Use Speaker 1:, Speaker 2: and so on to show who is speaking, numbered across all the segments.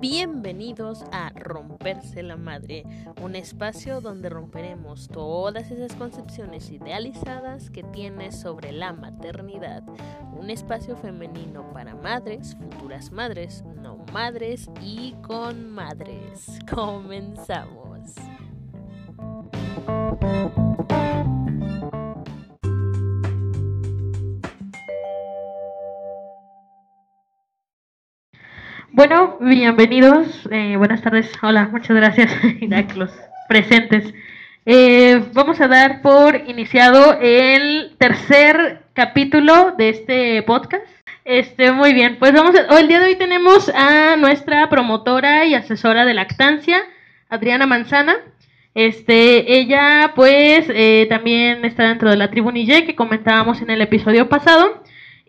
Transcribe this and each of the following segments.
Speaker 1: Bienvenidos a Romperse la Madre, un espacio donde romperemos todas esas concepciones idealizadas que tienes sobre la maternidad. Un espacio femenino para madres, futuras madres, no madres y con madres. Comenzamos. Bueno, bienvenidos, eh, buenas tardes, hola, muchas gracias a los presentes. Eh, vamos a dar por iniciado el tercer capítulo de este podcast. Este, muy bien, pues vamos a, el día de hoy tenemos a nuestra promotora y asesora de lactancia, Adriana Manzana. Este, ella pues eh, también está dentro de la tribu Nije que comentábamos en el episodio pasado.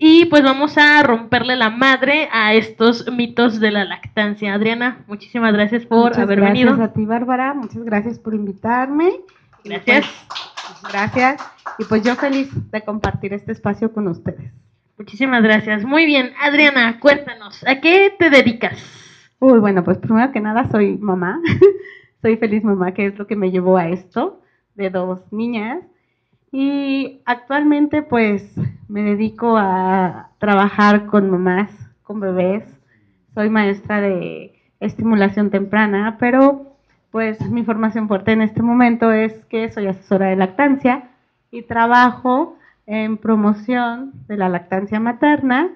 Speaker 1: Y pues vamos a romperle la madre a estos mitos de la lactancia. Adriana, muchísimas gracias por haber venido.
Speaker 2: Gracias a ti, Bárbara. Muchas gracias por invitarme.
Speaker 1: Gracias.
Speaker 2: Pues, gracias. Y pues yo feliz de compartir este espacio con ustedes.
Speaker 1: Muchísimas gracias. Muy bien, Adriana, cuéntanos, ¿a qué te dedicas?
Speaker 2: Uy, bueno, pues primero que nada soy mamá. soy feliz mamá, que es lo que me llevó a esto, de dos niñas. Y actualmente pues me dedico a trabajar con mamás, con bebés. Soy maestra de estimulación temprana, pero pues mi formación fuerte en este momento es que soy asesora de lactancia y trabajo en promoción de la lactancia materna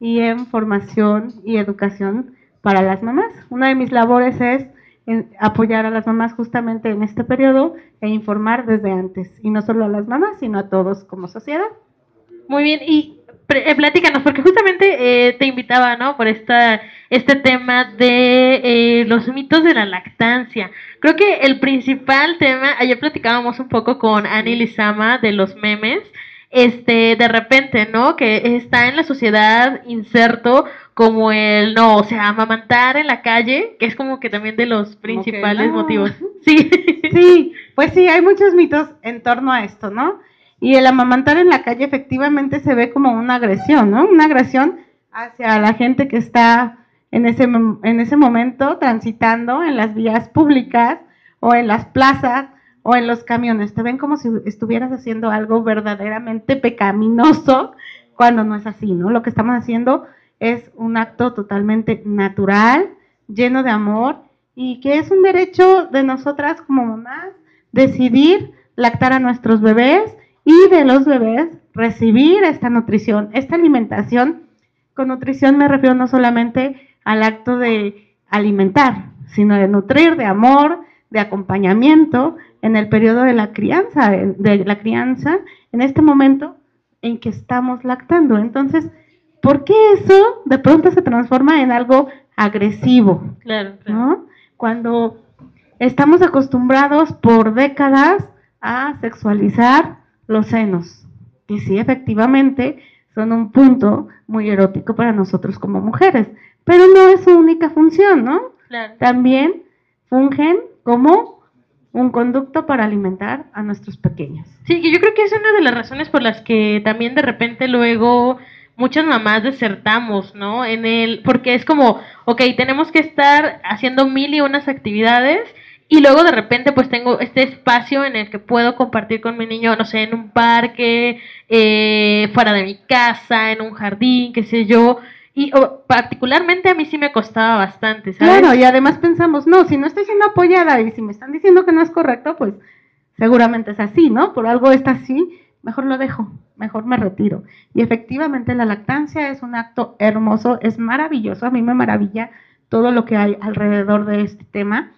Speaker 2: y en formación y educación para las mamás. Una de mis labores es apoyar a las mamás justamente en este periodo e informar desde antes, y no solo a las mamás, sino a todos como sociedad.
Speaker 1: Muy bien, y eh, platícanos, porque justamente eh, te invitaba, ¿no? Por esta, este tema de eh, los mitos de la lactancia. Creo que el principal tema, ayer platicábamos un poco con Annie Lizama de los memes, este, de repente, ¿no? Que está en la sociedad inserto como el, no, o sea, amamantar en la calle, que es como que también de los principales motivos.
Speaker 2: Sí. Sí, pues sí, hay muchos mitos en torno a esto, ¿no? Y el amamantar en la calle efectivamente se ve como una agresión, ¿no? Una agresión hacia la gente que está en ese, en ese momento transitando en las vías públicas o en las plazas o en los camiones. Te ven como si estuvieras haciendo algo verdaderamente pecaminoso cuando no es así, ¿no? Lo que estamos haciendo es un acto totalmente natural, lleno de amor y que es un derecho de nosotras como mamás decidir lactar a nuestros bebés y de los bebés recibir esta nutrición, esta alimentación. Con nutrición me refiero no solamente al acto de alimentar, sino de nutrir, de amor, de acompañamiento en el periodo de la crianza, de la crianza, en este momento en que estamos lactando. Entonces, ¿por qué eso de pronto se transforma en algo agresivo?
Speaker 1: Claro, claro.
Speaker 2: Cuando estamos acostumbrados por décadas a sexualizar los senos, y sí, efectivamente, son un punto muy erótico para nosotros como mujeres, pero no es su única función, ¿no?
Speaker 1: Claro.
Speaker 2: También fungen como un conducto para alimentar a nuestros pequeños.
Speaker 1: Sí, y yo creo que es una de las razones por las que también de repente luego muchas mamás desertamos, ¿no? En el, porque es como, ok, tenemos que estar haciendo mil y unas actividades y luego de repente pues tengo este espacio en el que puedo compartir con mi niño, no sé, en un parque, eh, fuera de mi casa, en un jardín, qué sé yo. Y particularmente a mí sí me costaba bastante, ¿sabes?
Speaker 2: Claro, y además pensamos, no, si no estoy siendo apoyada y si me están diciendo que no es correcto, pues seguramente es así, ¿no? Por algo está así mejor lo dejo, mejor me retiro. Y efectivamente la lactancia es un acto hermoso, es maravilloso, a mí me maravilla todo lo que hay alrededor de este tema,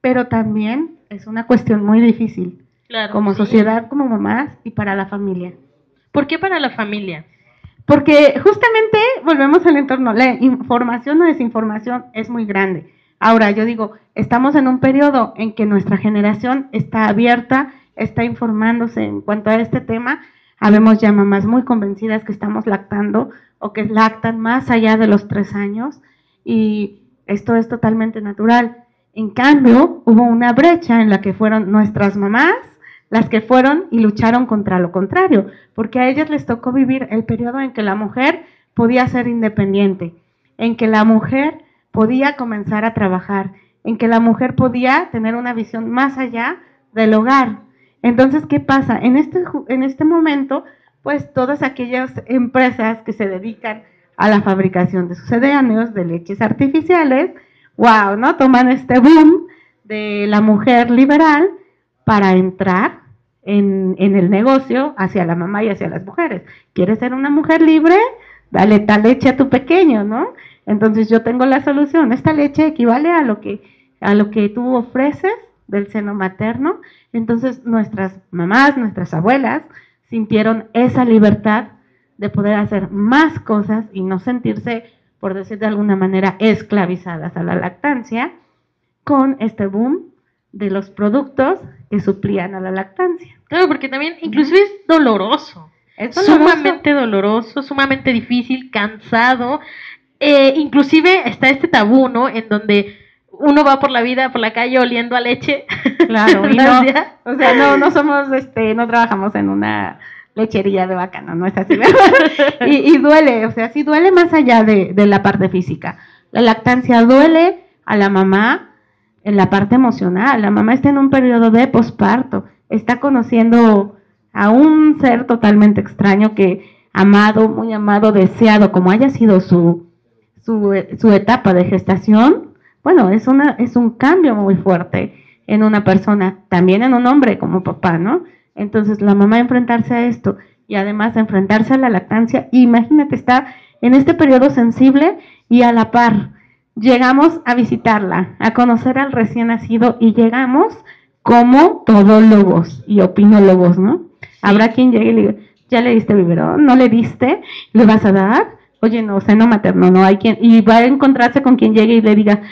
Speaker 2: pero también es una cuestión muy difícil, como sociedad, como mamás y para la familia.
Speaker 1: ¿Por qué para la familia?
Speaker 2: Porque justamente volvemos al entorno, la información o desinformación es muy grande. Ahora, yo digo, estamos en un periodo en que nuestra generación está abierta está informándose en cuanto a este tema. Habemos ya mamás muy convencidas que estamos lactando o que lactan más allá de los tres años y esto es totalmente natural. En cambio, hubo una brecha en la que fueron nuestras mamás las que fueron y lucharon contra lo contrario, porque a ellas les tocó vivir el periodo en que la mujer podía ser independiente, en que la mujer podía comenzar a trabajar, en que la mujer podía tener una visión más allá del hogar. Entonces, ¿qué pasa? En este, en este momento, pues todas aquellas empresas que se dedican a la fabricación de sucedáneos, de leches artificiales, wow, ¿no? Toman este boom de la mujer liberal para entrar en, el negocio hacia la mamá y hacia las mujeres. ¿Quieres ser una mujer libre? Dale tal leche a tu pequeño, ¿no? Entonces yo tengo la solución. Esta leche equivale a lo que, a lo que tú ofreces del seno materno. Entonces nuestras mamás, nuestras abuelas sintieron esa libertad de poder hacer más cosas y no sentirse, por decir de alguna manera, esclavizadas a la lactancia con este boom de los productos que suplían a la lactancia.
Speaker 1: Claro, porque también inclusive es doloroso. Es sumamente doloroso, sumamente difícil, cansado. Eh, inclusive está este tabú, ¿no? En donde uno va por la vida, por la calle oliendo a leche.
Speaker 2: Claro, y no, o sea, no, no somos, este, no trabajamos en una lechería de vaca, no, es así. y, y, duele, o sea, sí duele más allá de, de la parte física. La lactancia duele a la mamá en la parte emocional. La mamá está en un periodo de posparto, está conociendo a un ser totalmente extraño que amado, muy amado, deseado, como haya sido su, su, su etapa de gestación, bueno, es, una, es un cambio muy fuerte en una persona, también en un hombre como papá, ¿no? Entonces la mamá enfrentarse a esto y además enfrentarse a la lactancia, imagínate estar en este periodo sensible y a la par. Llegamos a visitarla, a conocer al recién nacido y llegamos como todólogos y opinólogos, ¿no? Habrá quien llegue y le diga, ya le diste biberón, no le diste, le vas a dar, oye, no, seno materno, no hay quien, y va a encontrarse con quien llegue y le diga,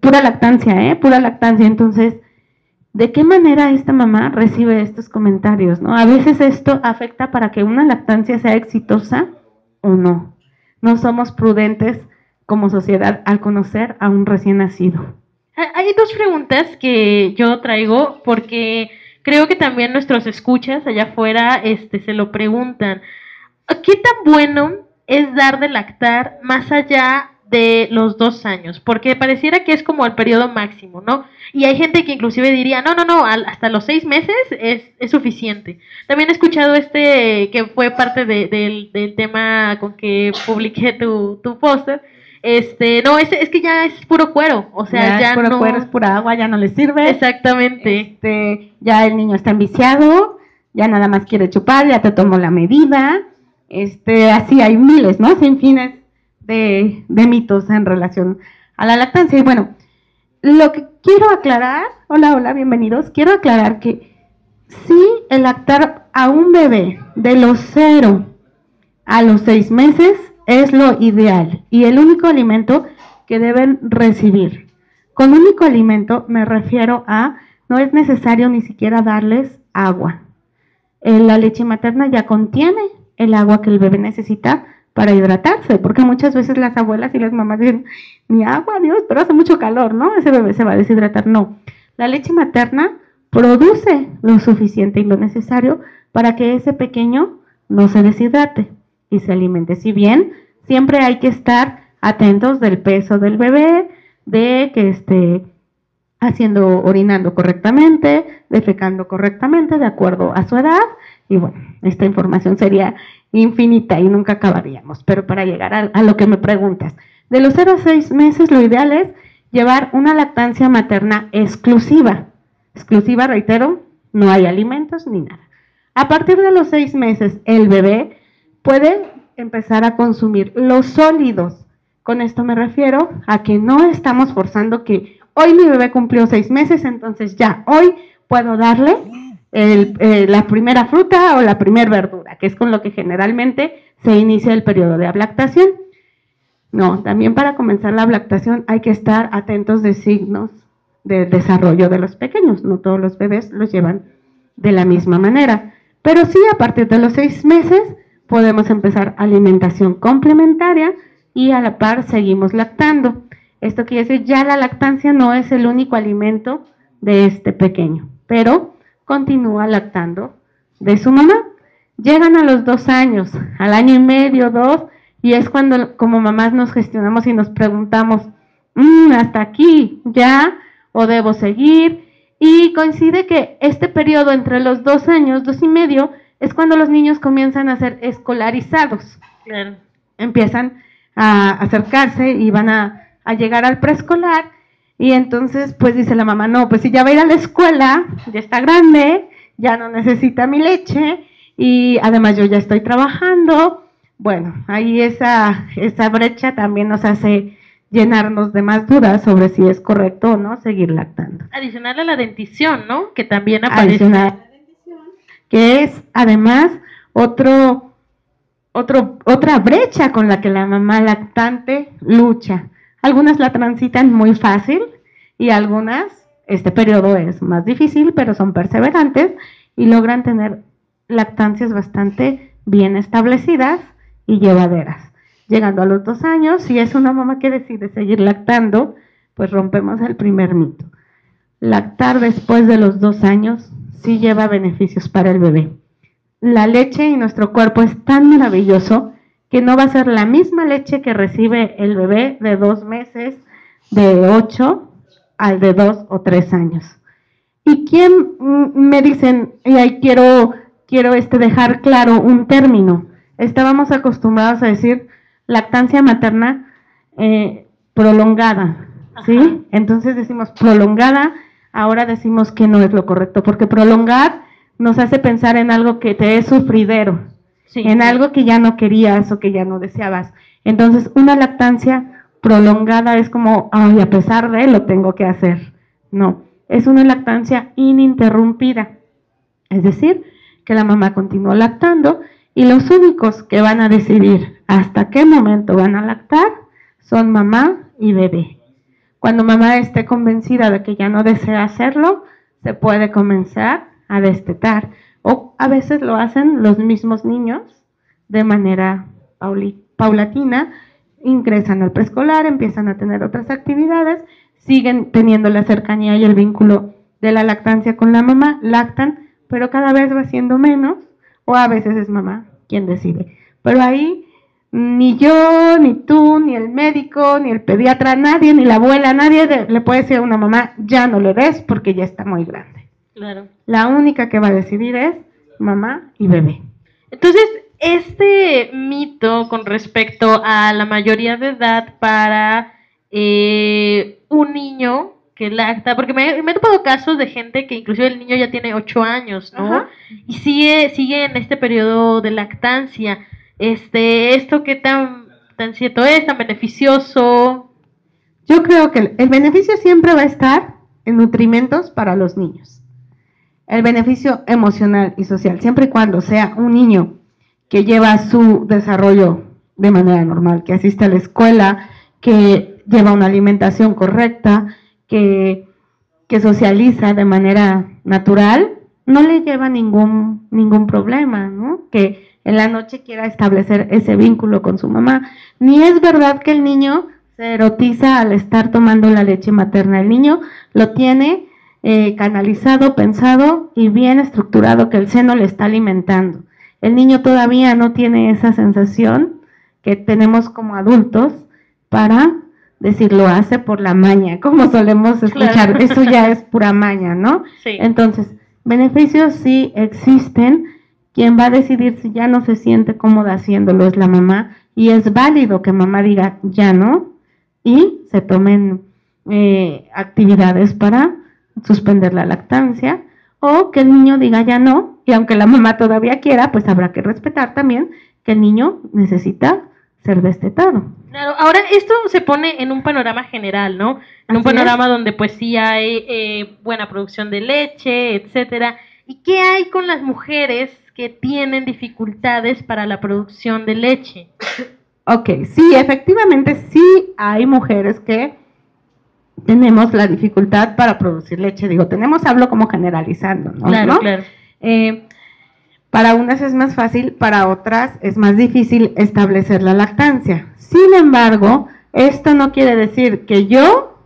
Speaker 2: pura lactancia, ¿eh? Pura lactancia. Entonces, ¿de qué manera esta mamá recibe estos comentarios, no? A veces esto afecta para que una lactancia sea exitosa o no. No somos prudentes como sociedad al conocer a un recién nacido.
Speaker 1: Hay dos preguntas que yo traigo porque creo que también nuestros escuchas allá afuera este, se lo preguntan. ¿Qué tan bueno es dar de lactar más allá de los dos años, porque pareciera que es como el periodo máximo, ¿no? Y hay gente que inclusive diría, no, no, no, hasta los seis meses es, es suficiente. También he escuchado este, que fue parte del, tema con que publiqué tu, tu póster, este, no, es, es que ya es puro cuero, o sea, ya,
Speaker 2: es puro cuero, es pura agua, ya no le sirve.
Speaker 1: Exactamente.
Speaker 2: Este, ya el niño está enviciado, ya nada más quiere chupar, ya te tomó la medida, este, así hay miles, ¿no? Sin fines de, mitos en relación a la lactancia. Y bueno, lo que quiero aclarar, hola, hola, bienvenidos, quiero aclarar que si el lactar a un bebé de los cero a los seis meses es lo ideal y el único alimento que deben recibir. Con único alimento me refiero a no es necesario ni siquiera darles agua. Eh, la leche materna ya contiene el agua que el bebé necesita para hidratarse, porque muchas veces las abuelas y las mamás dicen, mi agua, Dios, pero hace mucho calor, ¿no? Ese bebé se va a deshidratar. No, la leche materna produce lo suficiente y lo necesario para que ese pequeño no se deshidrate y se alimente. Si bien siempre hay que estar atentos del peso del bebé, de que esté haciendo, orinando correctamente, defecando correctamente de acuerdo a su edad. Y bueno, esta información sería infinita y nunca acabaríamos. Pero para llegar a, lo que me preguntas, de los 0 a 6 meses lo ideal es llevar una lactancia materna exclusiva. Exclusiva, reitero, no hay alimentos ni nada. A partir de los 6 meses, el bebé puede empezar a consumir los sólidos. Con esto me refiero a que no estamos forzando que hoy mi bebé cumplió 6 meses, entonces ya hoy puedo darle eh, la primera fruta o la primera verdura, que es con lo que generalmente se inicia el periodo de lactación. No, también para comenzar la lactación hay que estar atentos de signos de desarrollo de los pequeños. No todos los bebés los llevan de la misma manera. Pero sí, a partir de los seis meses podemos empezar alimentación complementaria y a la par seguimos lactando. Esto quiere decir ya la lactancia no es el único alimento de este pequeño, pero continúa lactando de su mamá. Llegan a los dos años, al año y medio, dos, y es cuando como mamás nos gestionamos y nos preguntamos, mm, hasta aquí ya, o debo seguir. Y coincide que este periodo entre los dos años, dos y medio, es cuando los niños comienzan a ser escolarizados. Empiezan a acercarse y van a, a llegar al preescolar. Y entonces, pues dice la mamá, no, pues si ya va a ir a la escuela, ya está grande, ya no necesita mi leche, y además yo ya estoy trabajando. Bueno, ahí esa, esa brecha también nos hace llenarnos de más dudas sobre si es correcto o no seguir lactando.
Speaker 1: Adicional a la dentición, ¿no? Que también aparece.
Speaker 2: Adicional que es además otro, otro, otra brecha con la que la mamá lactante lucha. Algunas la transitan muy fácil y algunas, este periodo es más difícil, pero son perseverantes y logran tener lactancias bastante bien establecidas y llevaderas. Llegando a los dos años, si es una mamá que decide seguir lactando, pues rompemos el primer mito. Lactar después de los dos años sí lleva beneficios para el bebé. La leche y nuestro cuerpo es tan maravilloso que no va a ser la misma leche que recibe el bebé de dos meses, de ocho al de dos o tres años. ¿Y quién mm, me dicen, y ahí quiero, quiero este dejar claro un término? Estábamos acostumbrados a decir lactancia materna eh, prolongada, ¿sí? Entonces decimos prolongada ahora decimos que no es lo correcto, porque prolongar nos hace pensar en algo que te es sufridero, en algo que ya no querías o que ya no deseabas. Entonces, una lactancia prolongada es como, ay, a pesar de lo tengo que hacer. No, es una lactancia ininterrumpida. Es decir, que la mamá continúa lactando y los únicos que van a decidir hasta qué momento van a lactar son mamá y bebé. Cuando mamá esté convencida de que ya no desea hacerlo, se puede comenzar a destetar. O a veces lo hacen los mismos niños de manera paulatina, ingresan al preescolar, empiezan a tener otras actividades, siguen teniendo la cercanía y el vínculo de la lactancia con la mamá, lactan, pero cada vez va siendo menos, o a veces es mamá quien decide. Pero ahí ni yo, ni tú, ni el médico, ni el pediatra, nadie, ni la abuela, nadie le puede decir a una mamá, ya no le des porque ya está muy grande.
Speaker 1: Claro.
Speaker 2: La única que va a decidir es mamá y bebé.
Speaker 1: Entonces, este mito con respecto a la mayoría de edad para eh, un niño que lacta, porque me, me, he topado casos de gente que inclusive el niño ya tiene 8 años, ¿no? Y sigue, sigue en este periodo de lactancia este, esto qué tan, tan cierto es, tan beneficioso.
Speaker 2: Yo creo que el beneficio siempre va a estar en nutrimentos para los niños. El beneficio emocional y social, siempre y cuando sea un niño que lleva su desarrollo de manera normal, que asiste a la escuela, que lleva una alimentación correcta, que, socializa de manera natural, no le lleva ningún, ningún problema, ¿no? Que en la noche quiera establecer ese vínculo con su mamá. Ni es verdad que el niño se erotiza al estar tomando la leche materna. El niño lo tiene eh, canalizado, pensado y bien estructurado que el seno le está alimentando. El niño todavía no tiene esa sensación que tenemos como adultos para decir lo hace por la maña, como solemos escuchar. Eso ya es pura maña, ¿no?
Speaker 1: Sí.
Speaker 2: Entonces, beneficios sí existen quien va a decidir si ya no se siente cómoda haciéndolo es la mamá y es válido que mamá diga ya no y se tomen eh, actividades para suspender la lactancia o que el niño diga ya no y aunque la mamá todavía quiera pues habrá que respetar también que el niño necesita ser destetado.
Speaker 1: Claro, ahora esto se pone en un panorama general, ¿no? En un panorama donde pues sí hay eh, buena producción de leche, etcétera. ¿Y qué hay con las mujeres que tienen dificultades para la producción de leche.
Speaker 2: Ok, sí, efectivamente sí hay mujeres que tenemos la dificultad para producir leche. Digo, tenemos, hablo como generalizando, ¿no?
Speaker 1: Claro, claro.
Speaker 2: Eh, para unas es más fácil, para otras es más difícil establecer la lactancia. Sin embargo, esto no quiere decir que yo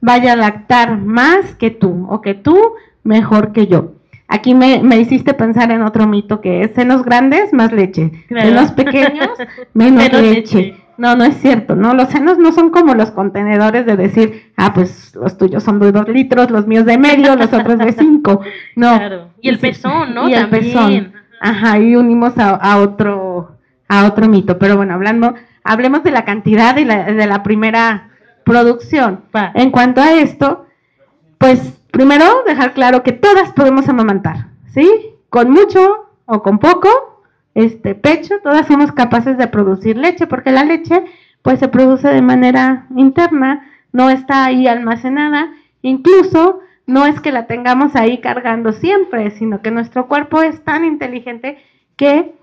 Speaker 2: vaya a lactar más que tú o que tú mejor que yo. Aquí me, hiciste pensar en otro mito que es senos grandes más leche, senos pequeños menos, leche. No, no es cierto, ¿no? Los senos no son como los contenedores de decir, ah, pues los tuyos son de dos litros, los míos de medio, los otros de cinco. No.
Speaker 1: Claro. Y el pezón, ¿no?
Speaker 2: Y el
Speaker 1: También.
Speaker 2: pezón. Ajá, y unimos a, a otro a otro mito. Pero bueno, hablando, hablemos de la cantidad de la, de la primera producción.
Speaker 1: Va.
Speaker 2: En cuanto a esto, pues primero dejar claro que todas podemos amamantar, ¿sí? Con mucho o con poco, este pecho, todas somos capaces de producir leche, porque la leche pues se produce de manera interna, no está ahí almacenada, incluso no es que la tengamos ahí cargando siempre, sino que nuestro cuerpo es tan inteligente que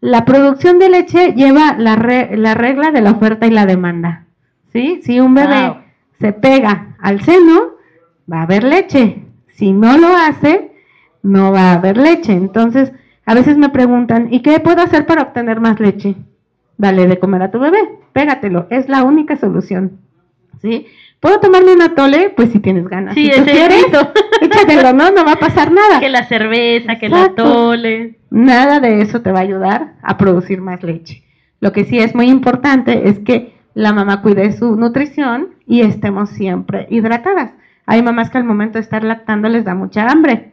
Speaker 2: la producción de leche lleva la, re- la regla de la oferta y la demanda. ¿Sí? Si un bebé
Speaker 1: Wow.
Speaker 2: se pega al seno, va a haber leche. Si no lo hace, no va a haber leche. Entonces, a veces me preguntan, ¿y qué puedo hacer para obtener más leche? Dale de comer a tu bebé, pégatelo, es la única solución. ¿Sí? ¿Puedo tomarme un atole? Pues si tienes ganas.
Speaker 1: Sí,
Speaker 2: si tú quieres, échatelo, ¿no? No va a pasar nada.
Speaker 1: Que la cerveza, que
Speaker 2: Exacto.
Speaker 1: la tole.
Speaker 2: Nada de eso te va a ayudar a producir más leche. Lo que sí es muy importante es que la mamá cuide su nutrición y estemos siempre hidratadas. Hay mamás que al momento de estar lactando les da mucha hambre.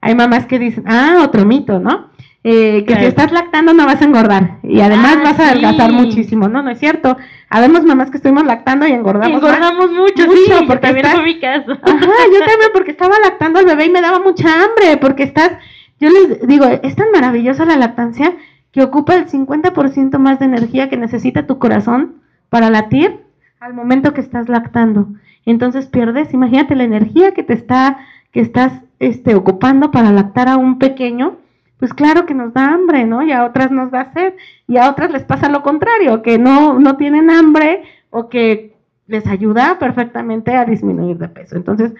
Speaker 2: Hay mamás que dicen, ah, otro mito, ¿no? Eh, que si estás lactando no vas a engordar y además
Speaker 1: Ah,
Speaker 2: vas a adelgazar
Speaker 1: sí.
Speaker 2: muchísimo. No, no es cierto. Habemos mamás que estuvimos lactando y engordamos. más.
Speaker 1: Engordamos mucho,
Speaker 2: Mucho,
Speaker 1: sí,
Speaker 2: porque
Speaker 1: también
Speaker 2: estás-
Speaker 1: mi caso.
Speaker 2: Ajá, yo también porque estaba lactando al bebé y me daba mucha hambre, porque estás, yo les digo, es tan maravillosa la lactancia que ocupa el 50% más de energía que necesita tu corazón para latir al momento que estás lactando. Entonces pierdes, imagínate la energía que te está, que estás este, ocupando para lactar a un pequeño, pues claro que nos da hambre, ¿no? Y a otras nos da sed, y a otras les pasa lo contrario, que no, no tienen hambre o que les ayuda perfectamente a disminuir de peso. Entonces,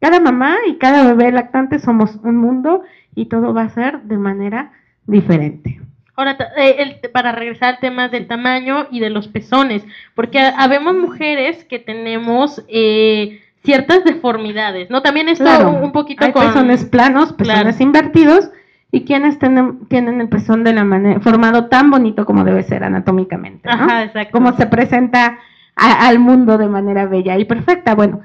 Speaker 2: cada mamá y cada bebé lactante somos un mundo y todo va a ser de manera diferente.
Speaker 1: Ahora, eh, el- para regresar al tema del tamaño y de los pezones, porque ha- habemos mujeres que tenemos eh, ciertas deformidades, ¿no? También esto
Speaker 2: Claro,
Speaker 1: un poquito
Speaker 2: hay
Speaker 1: con...
Speaker 2: pezones planos, pezones
Speaker 1: Claro.
Speaker 2: invertidos y quienes tienen, tienen el pezón de la manera formado tan bonito como debe ser anatómicamente, ¿no?
Speaker 1: Ajá, exacto.
Speaker 2: Como se presenta a- al mundo de manera bella y perfecta. Bueno,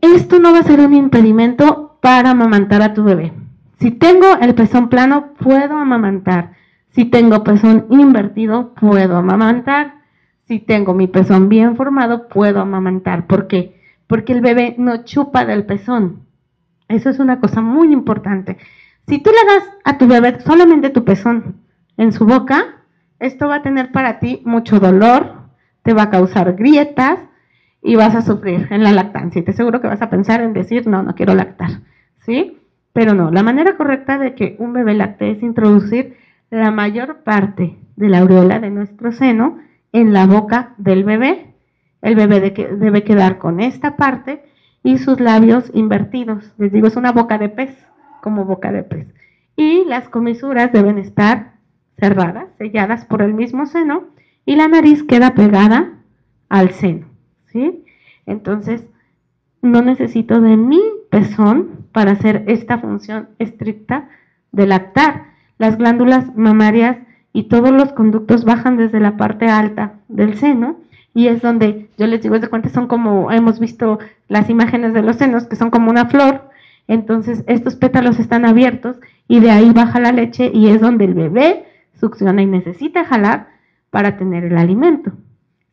Speaker 2: esto no va a ser un impedimento para amamantar a tu bebé. Si tengo el pezón plano, puedo amamantar. Si tengo pezón invertido, puedo amamantar. Si tengo mi pezón bien formado, puedo amamantar. ¿Por qué? Porque el bebé no chupa del pezón. Eso es una cosa muy importante. Si tú le das a tu bebé solamente tu pezón en su boca, esto va a tener para ti mucho dolor, te va a causar grietas y vas a sufrir en la lactancia. Te aseguro que vas a pensar en decir, no, no quiero lactar. ¿Sí? Pero no, la manera correcta de que un bebé lacte es introducir la mayor parte de la aureola de nuestro seno en la boca del bebé. El bebé de que- debe quedar con esta parte y sus labios invertidos. Les digo, es una boca de pez, como boca de pez. Y las comisuras deben estar cerradas, selladas por el mismo seno, y la nariz queda pegada al seno. ¿sí? Entonces, no necesito de mi pezón para hacer esta función estricta de lactar. Las glándulas mamarias y todos los conductos bajan desde la parte alta del seno y es donde yo les digo, de cuenta son como hemos visto las imágenes de los senos que son como una flor, entonces estos pétalos están abiertos y de ahí baja la leche y es donde el bebé succiona y necesita jalar para tener el alimento.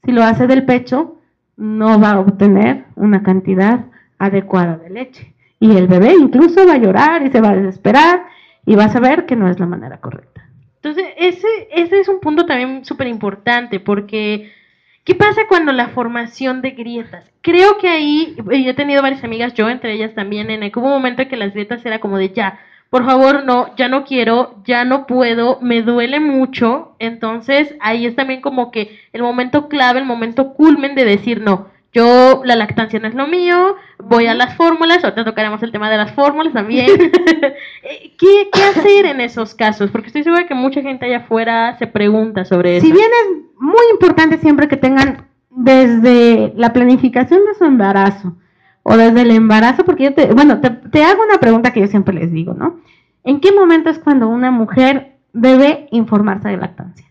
Speaker 2: Si lo hace del pecho, no va a obtener una cantidad adecuada de leche. Y el bebé incluso va a llorar y se va a desesperar y va a saber que no es la manera correcta.
Speaker 1: Entonces, ese, ese es un punto también súper importante, porque ¿qué pasa cuando la formación de grietas? Creo que ahí, eh, yo he tenido varias amigas, yo entre ellas también, en el que hubo un momento en que las grietas era como de ya, por favor, no, ya no quiero, ya no puedo, me duele mucho, entonces ahí es también como que el momento clave, el momento culmen de decir no. Yo, la lactancia no es lo mío, voy a las fórmulas, ahorita tocaremos el tema de las fórmulas también. Eh, ¿Qué, ¿Qué hacer en esos casos? Porque estoy segura que mucha gente allá afuera se pregunta sobre eso.
Speaker 2: Si bien es muy importante siempre que tengan desde la planificación de su embarazo o desde el embarazo, porque yo te, bueno, te, te hago una pregunta que yo siempre les digo, ¿no? ¿En qué momento es cuando una mujer debe informarse de lactancia?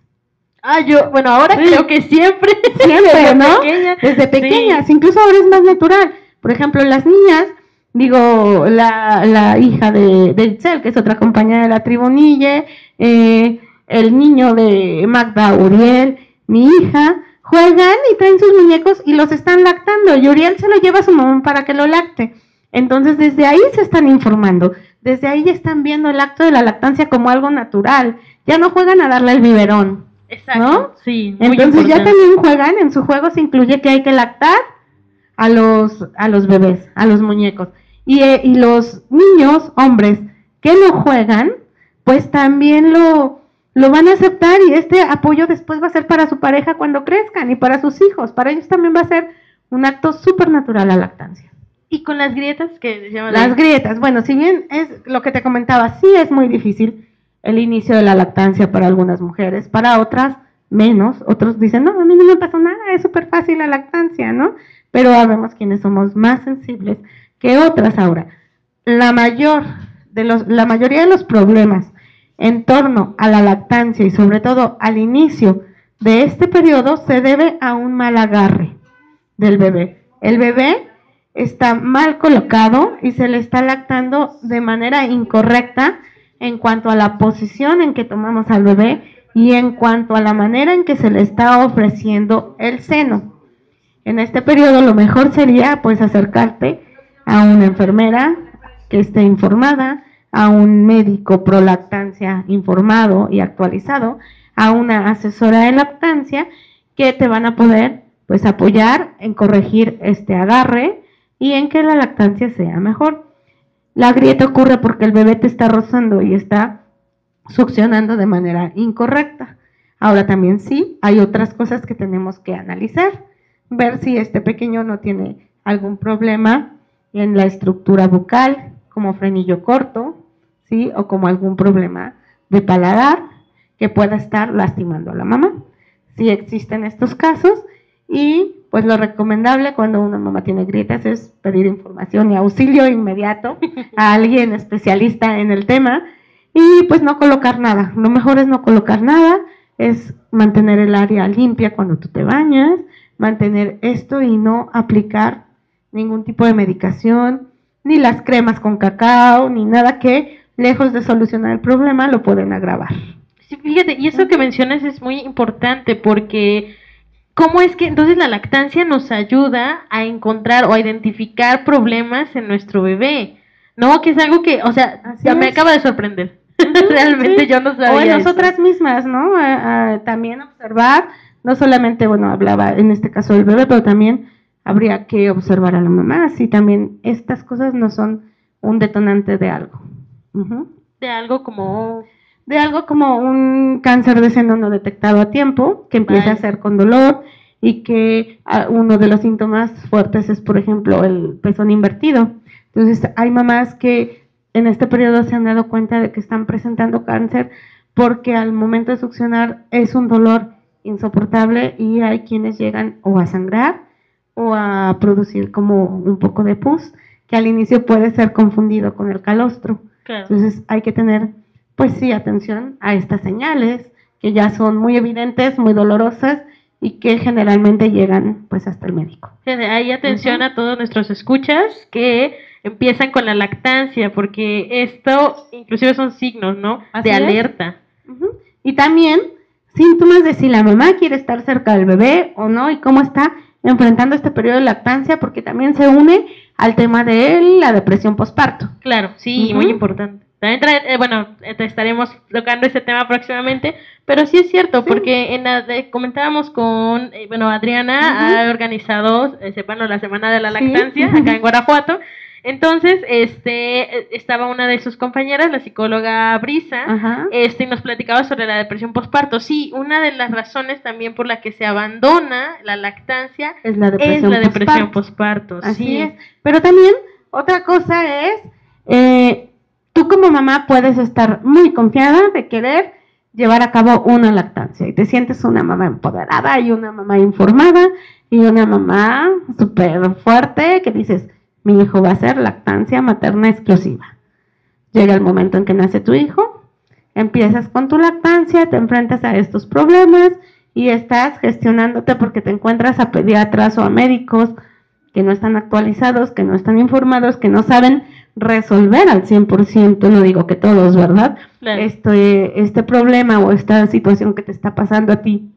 Speaker 1: Ah, yo, bueno, ahora
Speaker 2: Sí.
Speaker 1: creo que siempre.
Speaker 2: Siempre,
Speaker 1: desde
Speaker 2: ¿no?
Speaker 1: pequeña.
Speaker 2: Desde
Speaker 1: Sí.
Speaker 2: pequeñas, incluso ahora es más natural. Por ejemplo, las niñas, digo, la, la hija de, de Itzel, que es otra compañera de la tribu Nille, eh, el niño de Magda Uriel, mi hija, juegan y traen sus muñecos y los están lactando. Y Uriel se lo lleva a su mamá para que lo lacte. Entonces, desde ahí se están informando. Desde ahí ya están viendo el acto de la lactancia como algo natural. Ya no juegan a darle el biberón.
Speaker 1: Exacto.
Speaker 2: ¿no?
Speaker 1: Sí, muy
Speaker 2: Entonces ya también juegan, en su juego se incluye que hay que lactar a los, a los bebés, a los muñecos. Y, eh, y los niños, hombres, que lo juegan, pues también lo, lo van a aceptar y este apoyo después va a ser para su pareja cuando crezcan y para sus hijos. Para ellos también va a ser un acto súper natural la lactancia.
Speaker 1: Y con las grietas que decíamos
Speaker 2: Las grietas, bueno, si bien es lo que te comentaba, sí es muy difícil el inicio de la lactancia para algunas mujeres, para otras menos, otros dicen, no, a mí no me pasó nada, es súper fácil la lactancia, ¿no? Pero sabemos quienes somos más sensibles que otras ahora. La mayor de los, la mayoría de los problemas en torno a la lactancia y sobre todo al inicio de este periodo se debe a un mal agarre del bebé. El bebé está mal colocado y se le está lactando de manera incorrecta en cuanto a la posición en que tomamos al bebé y en cuanto a la manera en que se le está ofreciendo el seno. En este periodo lo mejor sería pues acercarte a una enfermera que esté informada, a un médico pro lactancia informado y actualizado, a una asesora de lactancia que te van a poder pues apoyar en corregir este agarre y en que la lactancia sea mejor. La grieta ocurre porque el bebé te está rozando y está succionando de manera incorrecta. Ahora también sí, hay otras cosas que tenemos que analizar, ver si este pequeño no tiene algún problema en la estructura bucal, como frenillo corto, ¿sí? O como algún problema de paladar que pueda estar lastimando a la mamá. Si existen estos casos y pues lo recomendable cuando una mamá tiene grietas es pedir información y auxilio inmediato a alguien especialista en el tema y pues no colocar nada. Lo mejor es no colocar nada, es mantener el área limpia cuando tú te bañas, mantener esto y no aplicar ningún tipo de medicación, ni las cremas con cacao, ni nada que lejos de solucionar el problema lo pueden agravar.
Speaker 1: Sí, fíjate, y eso que mencionas es muy importante porque ¿cómo es que entonces la lactancia nos ayuda a encontrar o a identificar problemas en nuestro bebé? No, que es algo que, o sea,
Speaker 2: Así
Speaker 1: me
Speaker 2: es.
Speaker 1: acaba de sorprender. Realmente
Speaker 2: Sí.
Speaker 1: yo no sabía.
Speaker 2: O en
Speaker 1: eso.
Speaker 2: nosotras mismas, ¿no? A- a- también observar, no solamente, bueno, hablaba en este caso del bebé, pero también habría que observar a la mamá, si también estas cosas no son un detonante de algo.
Speaker 1: De algo como
Speaker 2: De algo como un cáncer de seno no detectado a tiempo, que empieza
Speaker 1: Vale.
Speaker 2: a ser con dolor y que ah, uno de los síntomas fuertes es, por ejemplo, el pezón invertido. Entonces, hay mamás que en este periodo se han dado cuenta de que están presentando cáncer porque al momento de succionar es un dolor insoportable y hay quienes llegan o a sangrar o a producir como un poco de pus, que al inicio puede ser confundido con el calostro.
Speaker 1: claro.
Speaker 2: Entonces hay que tener, pues sí, atención a estas señales que ya son muy evidentes, muy dolorosas y que generalmente llegan pues hasta el médico.
Speaker 1: Hay atención a todos nuestros escuchas que empiezan con la lactancia, porque esto inclusive son signos, ¿no?
Speaker 2: Así
Speaker 1: de alerta.
Speaker 2: Y también síntomas de si la mamá quiere estar cerca del bebé o no y cómo está enfrentando este periodo de lactancia porque también se une al tema de la depresión postparto.
Speaker 1: Claro, sí, muy importante. También trae- eh, bueno, eh, estaremos tocando ese tema próximamente, pero sí es cierto,
Speaker 2: Sí.
Speaker 1: porque en la de- comentábamos con, eh, bueno, Adriana ha organizado, eh, sepan, la Semana de la
Speaker 2: Sí.
Speaker 1: Lactancia acá en Guanajuato. Entonces, este, estaba una de sus compañeras, la psicóloga Brisa,
Speaker 2: Ajá.
Speaker 1: este, y nos platicaba sobre la depresión postparto. Sí, una de las razones también por la que se abandona la lactancia
Speaker 2: Es la
Speaker 1: es
Speaker 2: depresión
Speaker 1: la depresión
Speaker 2: postparto.
Speaker 1: postparto.
Speaker 2: Así
Speaker 1: sí.
Speaker 2: es. Pero también otra cosa es, eh, tú como mamá puedes estar muy confiada de querer llevar a cabo una lactancia y te sientes una mamá empoderada y una mamá informada y una mamá súper fuerte que dices, mi hijo va a ser lactancia materna exclusiva. Llega el momento en que nace tu hijo, empiezas con tu lactancia, te enfrentas a estos problemas y estás gestionándote porque te encuentras a pediatras o a médicos que no están actualizados, que no están informados, que no saben resolver al 100%, no digo que todos, ¿verdad? Este, este problema o esta situación que te está pasando a ti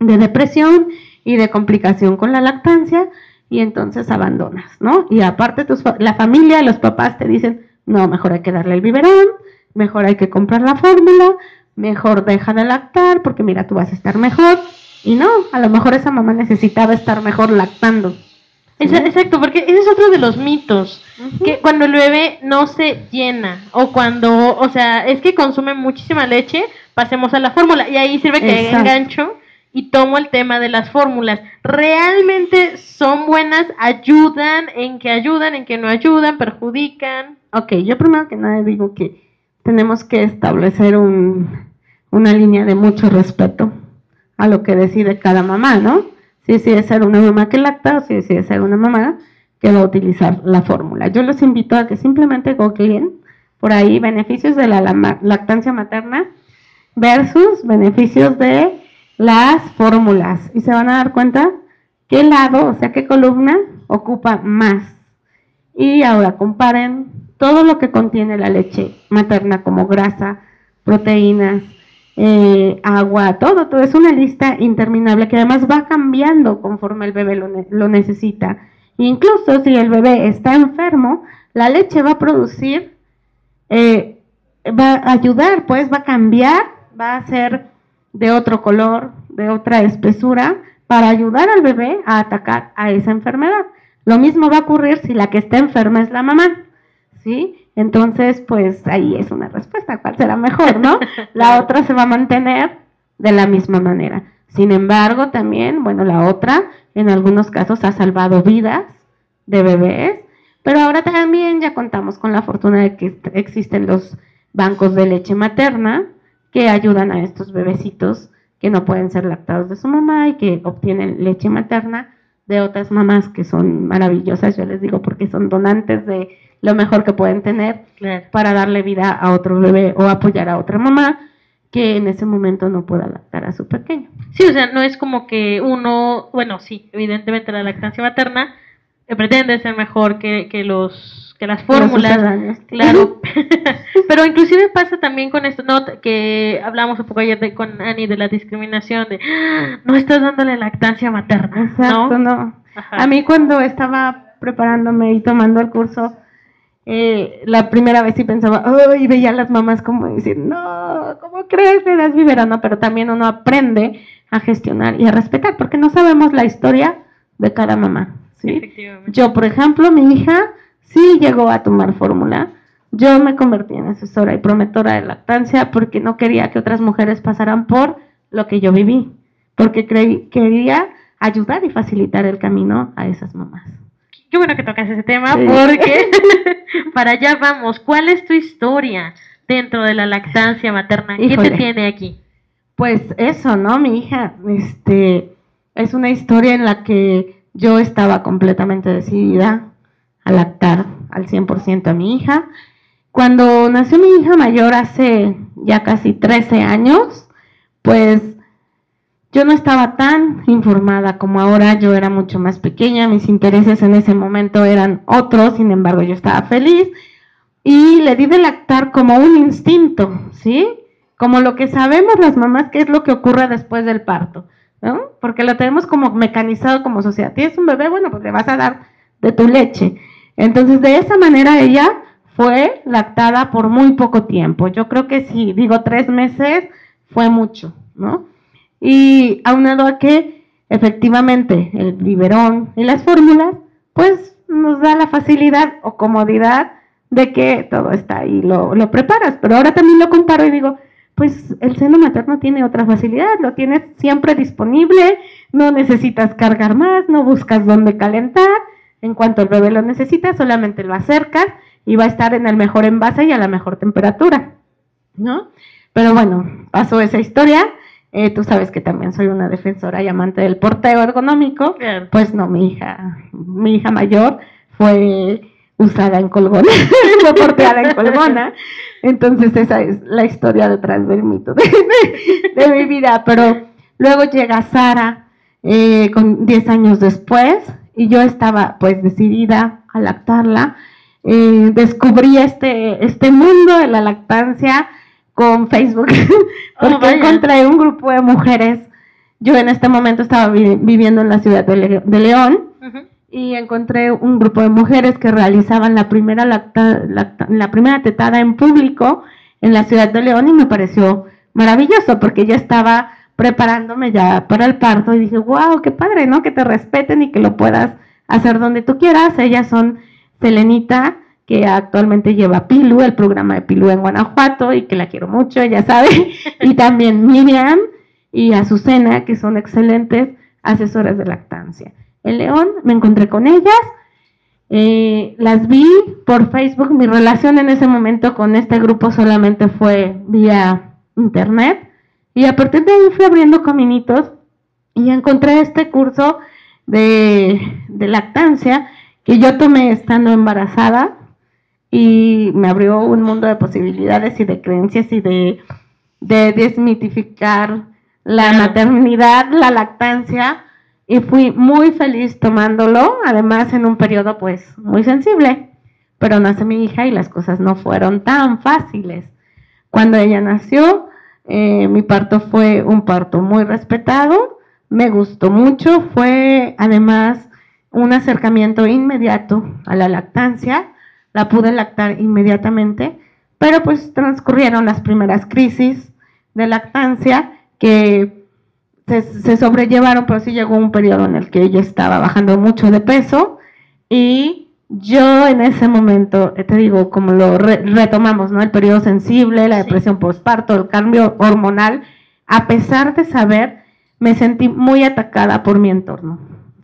Speaker 2: de depresión y de complicación con la lactancia y entonces abandonas, ¿no? Y aparte tus, la familia, los papás te dicen, no, mejor hay que darle el biberón, mejor hay que comprar la fórmula, mejor deja de lactar porque mira, tú vas a estar mejor. Y no, a lo mejor esa mamá necesitaba estar mejor lactando.
Speaker 1: Exacto, porque ese es otro de los mitos, que cuando el bebé no se llena o cuando, o sea, es que consume muchísima leche, pasemos a la fórmula y ahí sirve que engancho y tomo el tema de las fórmulas. ¿Realmente son buenas? ¿Ayudan? ¿En que ayudan? ¿En que no ayudan? ¿Perjudican?
Speaker 2: Ok, yo primero que nada digo que tenemos que establecer un, una línea de mucho respeto a lo que decide cada mamá, ¿no? Si decide ser una mamá que lacta o si decide ser una mamá que va a utilizar la fórmula. Yo los invito a que simplemente googleen por ahí beneficios de la lactancia materna versus beneficios de las fórmulas y se van a dar cuenta qué lado, o sea, qué columna ocupa más. Y ahora comparen todo lo que contiene la leche materna como grasa, proteínas, eh, agua, todo, todo es una lista interminable que además va cambiando conforme el bebé lo, necesita. Incluso si el bebé está enfermo, la leche va a producir, eh, va a ayudar, pues va a cambiar, va a ser de otro color, de otra espesura, para ayudar al bebé a atacar a esa enfermedad. Lo mismo va a ocurrir si la que está enferma es la mamá. ¿sí? Entonces, pues ahí es una respuesta, ¿cuál será mejor, no? La otra se va a mantener de la misma manera. Sin embargo, también, bueno, la otra en algunos casos ha salvado vidas de bebés, pero ahora también ya contamos con la fortuna de que existen los bancos de leche materna que ayudan a estos bebecitos que no pueden ser lactados de su mamá y que obtienen leche materna de otras mamás que son maravillosas, yo les digo, porque son donantes de lo mejor que pueden tener para darle vida a otro bebé o apoyar a otra mamá que en ese momento no pueda lactar a su pequeño.
Speaker 1: Sí, o sea, no es como que uno, bueno, sí, evidentemente la lactancia materna eh, pretende ser mejor que, que los que las fórmulas, claro, pero inclusive pasa también con esto, ¿no? que hablamos un poco ayer de, con Ani de la discriminación, de ah, no estás dándole lactancia materna,
Speaker 2: Exacto, no. A mí cuando estaba preparándome y tomando el curso, eh, la primera vez sí pensaba, oh, y veía a las mamás como decir, no, ¿cómo crees? Le das biberano, pero también uno aprende a gestionar y a respetar, porque no sabemos la historia de cada mamá. ¿sí? Yo, por ejemplo, mi hija sí llegó a tomar fórmula. Yo me convertí en asesora y prometora de lactancia porque no quería que otras mujeres pasaran por lo que yo viví, porque creí, quería ayudar y facilitar el camino a esas mamás.
Speaker 1: Qué bueno que tocas ese tema porque para allá vamos. ¿Cuál es tu historia dentro de la lactancia materna? ¿Qué te tiene aquí?
Speaker 2: Pues eso, ¿no? Mi hija, este, es una historia en la que yo estaba completamente decidida a lactar al 100% a mi hija. Cuando nació mi hija mayor hace ya casi 13 años, pues yo no estaba tan informada como ahora, yo era mucho más pequeña, mis intereses en ese momento eran otros, sin embargo yo estaba feliz y le di de lactar como un instinto, ¿sí? Como lo que sabemos las mamás que es lo que ocurre después del parto, ¿no? Porque lo tenemos como mecanizado como sociedad. Tienes un bebé, bueno, pues le vas a dar de tu leche. Entonces de esa manera ella fue lactada por muy poco tiempo. Yo creo que si digo tres meses fue mucho, ¿no? Y aunado a que efectivamente el biberón y las fórmulas, pues nos da la facilidad o comodidad de que todo está ahí, lo, lo preparas. Pero ahora también lo comparo y digo, pues el seno materno tiene otra facilidad, lo tienes siempre disponible, no necesitas cargar más, no buscas dónde calentar, en cuanto el bebé lo necesita, solamente lo acercas y va a estar en el mejor envase y a la mejor temperatura, ¿no? Pero bueno, pasó esa historia eh, tú sabes que también soy una defensora y amante del porteo ergonómico. Pues no, mi hija, mi hija mayor fue usada en colgona, fue porteada en colgona. Entonces esa es la historia detrás del mito de, mi vida. Pero luego llega Sara eh, con 10 años después y yo estaba pues decidida a lactarla. Eh, descubrí este, este mundo de la lactancia con Facebook, porque oh, encontré un grupo de mujeres. Yo en este momento estaba viviendo en la ciudad de, León y encontré un grupo de mujeres que realizaban la primera, la primera tetada en público en la ciudad de León y me pareció maravilloso porque ya estaba preparándome ya para el parto y dije, wow, qué padre, ¿no? Que te respeten y que lo puedas hacer donde tú quieras. Ellas son Selenita, que actualmente lleva Pilu, el programa de Pilu en Guanajuato y que la quiero mucho, ella sabe, y también Miriam y Azucena, que son excelentes asesoras de lactancia. En León me encontré con ellas, eh, las vi por Facebook, mi relación en ese momento con este grupo solamente fue vía internet y a partir de ahí fui abriendo caminitos y encontré este curso de, de lactancia que yo tomé estando embarazada y me abrió un mundo de posibilidades y de creencias y de, desmitificar la maternidad, la lactancia y fui muy feliz tomándolo, además en un periodo pues muy sensible, pero nace mi hija y las cosas no fueron tan fáciles. Cuando ella nació, eh, mi parto fue un parto muy respetado, me gustó mucho, fue además un acercamiento inmediato a la lactancia la pude lactar inmediatamente, pero pues transcurrieron las primeras crisis de lactancia que se, sobrellevaron, pero sí llegó un periodo en el que ella estaba bajando mucho de peso y yo en ese momento, eh, te digo, como lo retomamos, ¿no? El periodo sensible, la depresión postparto, el cambio hormonal, a pesar de saber, me sentí muy atacada por mi entorno.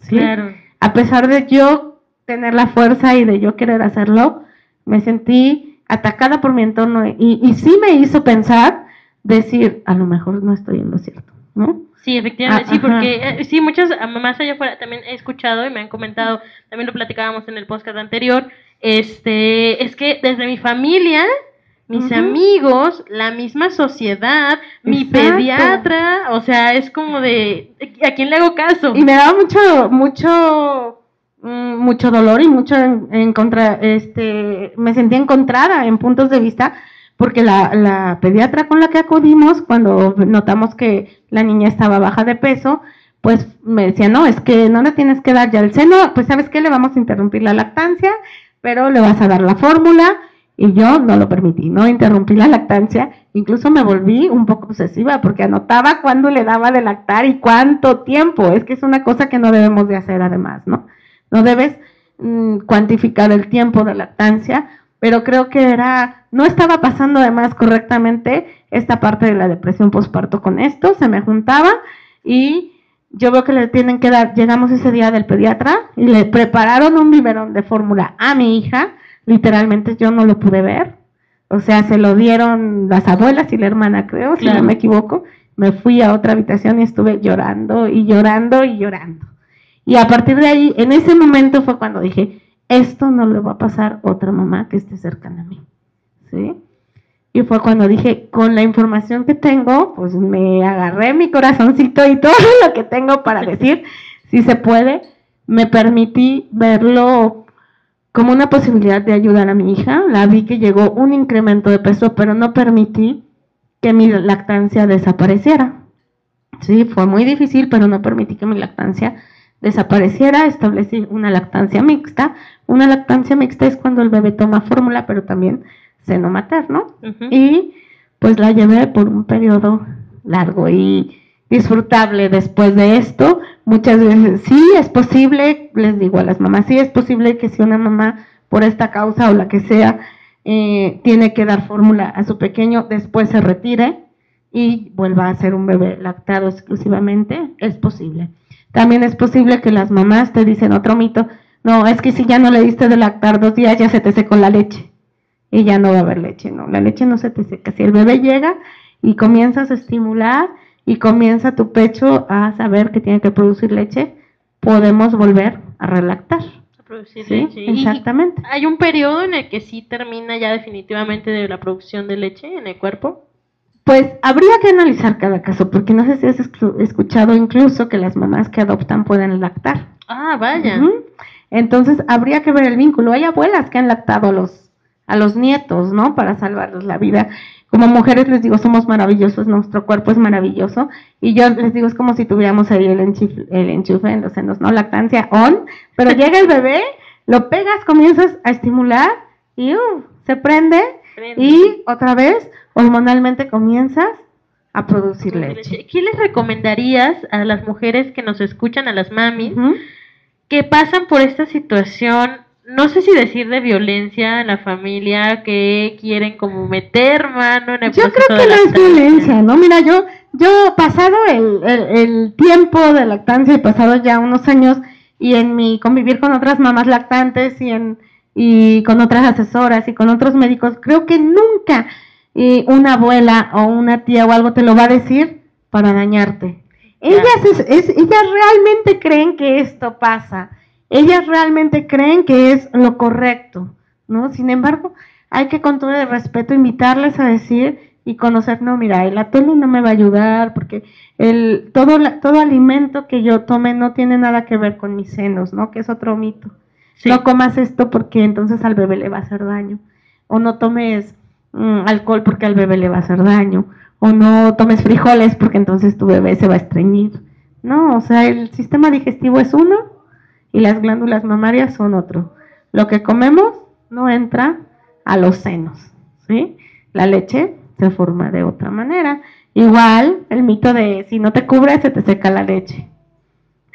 Speaker 2: Claro. A pesar de yo tener la fuerza y de yo querer hacerlo, me sentí atacada por mi entorno y, y sí me hizo pensar, decir, a lo mejor no estoy en lo cierto, ¿no?
Speaker 1: Sí, efectivamente, sí, ah, porque eh, sí, muchas mamás allá afuera también he escuchado y me han comentado, también lo platicábamos en el podcast anterior, este, es que desde mi familia, mis amigos, la misma sociedad, mi pediatra, o sea, es como de, ¿a quién le hago caso?
Speaker 2: Y me da mucho, mucho Mm, mucho dolor y mucho en, contra, este, me sentí encontrada en puntos de vista porque la, pediatra con la que acudimos cuando notamos que la niña estaba baja de peso, pues me decía, no, es que no le tienes que dar ya el seno, pues sabes qué, le vamos a interrumpir la lactancia, pero le vas a dar la fórmula y yo no lo permití, no interrumpí la lactancia, incluso me volví un poco obsesiva porque anotaba cuándo le daba de lactar y cuánto tiempo, es que es una cosa que no debemos de hacer además, ¿no? No debes mm, cuantificar el tiempo de lactancia, pero creo que era, no estaba pasando además correctamente esta parte de la depresión postparto con esto, se me juntaba y yo veo que le tienen que dar, llegamos ese día del pediatra y le prepararon un biberón de fórmula a mi hija, literalmente yo no lo pude ver, o sea, se lo dieron las abuelas y la hermana, creo, si no me equivoco, me fui a otra habitación y estuve llorando y llorando y llorando. Y a partir de ahí, en ese momento fue cuando dije, esto no le va a pasar a otra mamá que esté cercana a mí. ¿Sí? Y fue cuando dije, con la información que tengo, pues me agarré mi corazoncito y todo lo que tengo para decir, si se puede, me permití verlo como una posibilidad de ayudar a mi hija. La vi que llegó un incremento de peso, pero no permití que mi lactancia desapareciera. Sí, fue muy difícil, pero no permití que mi lactancia desapareciera, establecí una lactancia mixta. Una lactancia mixta es cuando el bebé toma fórmula, pero también seno materno. Y pues la llevé por un periodo largo y disfrutable después de esto. Muchas veces sí es posible, les digo a las mamás, sí es posible que si una mamá por esta causa o la que sea eh, tiene que dar fórmula a su pequeño, después se retire y vuelva a ser un bebé lactado exclusivamente, es posible. También es posible que las mamás te dicen otro mito, no, es que si ya no le diste de lactar dos días, ya se te secó la leche. Y ya no va a haber leche, no, la leche no se te seca. Si el bebé llega y comienzas a estimular y comienza tu pecho a saber que tiene que producir leche, podemos volver a relactar.
Speaker 1: Producir
Speaker 2: Sí,
Speaker 1: leche. Y-
Speaker 2: exactamente.
Speaker 1: ¿Hay un periodo en el que sí termina ya definitivamente de la producción de leche en el cuerpo?
Speaker 2: Pues habría que analizar cada caso, porque no sé si has escu- escuchado incluso que las mamás que adoptan pueden lactar.
Speaker 1: Ah, vaya.
Speaker 2: Entonces habría que ver el vínculo. Hay abuelas que han lactado a los, a los nietos, ¿no? Para salvarles la vida. Como mujeres les digo, somos maravillosos, nuestro cuerpo es maravilloso. Y yo les digo, es como si tuviéramos ahí el enchufe, el enchufe en los senos, ¿no? Lactancia on, pero llega el bebé, lo pegas, comienzas a estimular y uh, se prende y otra vez hormonalmente comienzas a producir leche.
Speaker 1: ¿Qué les recomendarías a las mujeres que nos escuchan, a las mamis, que pasan por esta situación, no sé si decir de violencia en la familia, que quieren como meter mano en el
Speaker 2: Yo creo que no es violencia, ¿no? Mira, yo, yo pasado el, el, el tiempo de lactancia y pasado ya unos años y en mi convivir con otras mamás lactantes y en y con otras asesoras y con otros médicos, creo que nunca eh, una abuela o una tía o algo te lo va a decir para dañarte. Ellas, es, es- ellas realmente creen que esto pasa. Ellas realmente creen que es lo correcto, ¿no? Sin embargo, hay que con todo el respeto invitarles a decir y conocer, no, mira, el atole no me va a ayudar porque el, todo, la- todo alimento que yo tome no tiene nada que ver con mis senos, ¿no? Que es otro mito.
Speaker 1: Sí.
Speaker 2: No comas esto porque entonces al bebé le va a hacer daño. O no tomes mm, alcohol porque al bebé le va a hacer daño. O no tomes frijoles porque entonces tu bebé se va a estreñir. No, o sea, el sistema digestivo es uno y las glándulas mamarias son otro. Lo que comemos no entra a los senos, ¿sí? La leche se forma de otra manera. Igual el mito de si no te cubres se te seca la leche.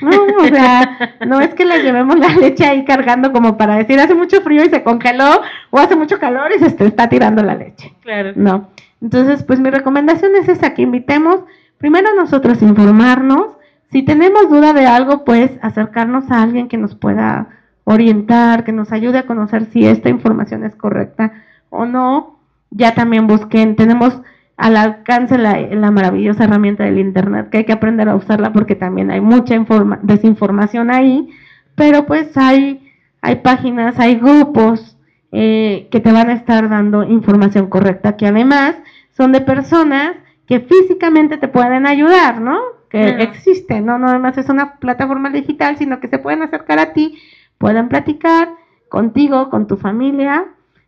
Speaker 2: No, o sea, no es que le llevemos la leche ahí cargando como para decir hace mucho frío y se congeló o hace mucho calor y se está tirando la leche.
Speaker 1: Claro.
Speaker 2: No. Entonces, pues mi recomendación es esa, que invitemos primero nosotros a informarnos. Si tenemos duda de algo, pues acercarnos a alguien que nos pueda orientar, que nos ayude a conocer si esta información es correcta o no. Ya también busquen, tenemos al alcance la, la maravillosa herramienta del Internet, que hay que aprender a usarla porque también hay mucha informa- desinformación ahí, pero pues hay, hay páginas, hay grupos eh, que te van a estar dando información correcta, que además son de personas que físicamente te pueden ayudar, ¿no? Que
Speaker 1: Claro.
Speaker 2: existen, no, no además es una plataforma digital, sino que se pueden acercar a ti, pueden platicar contigo, con tu familia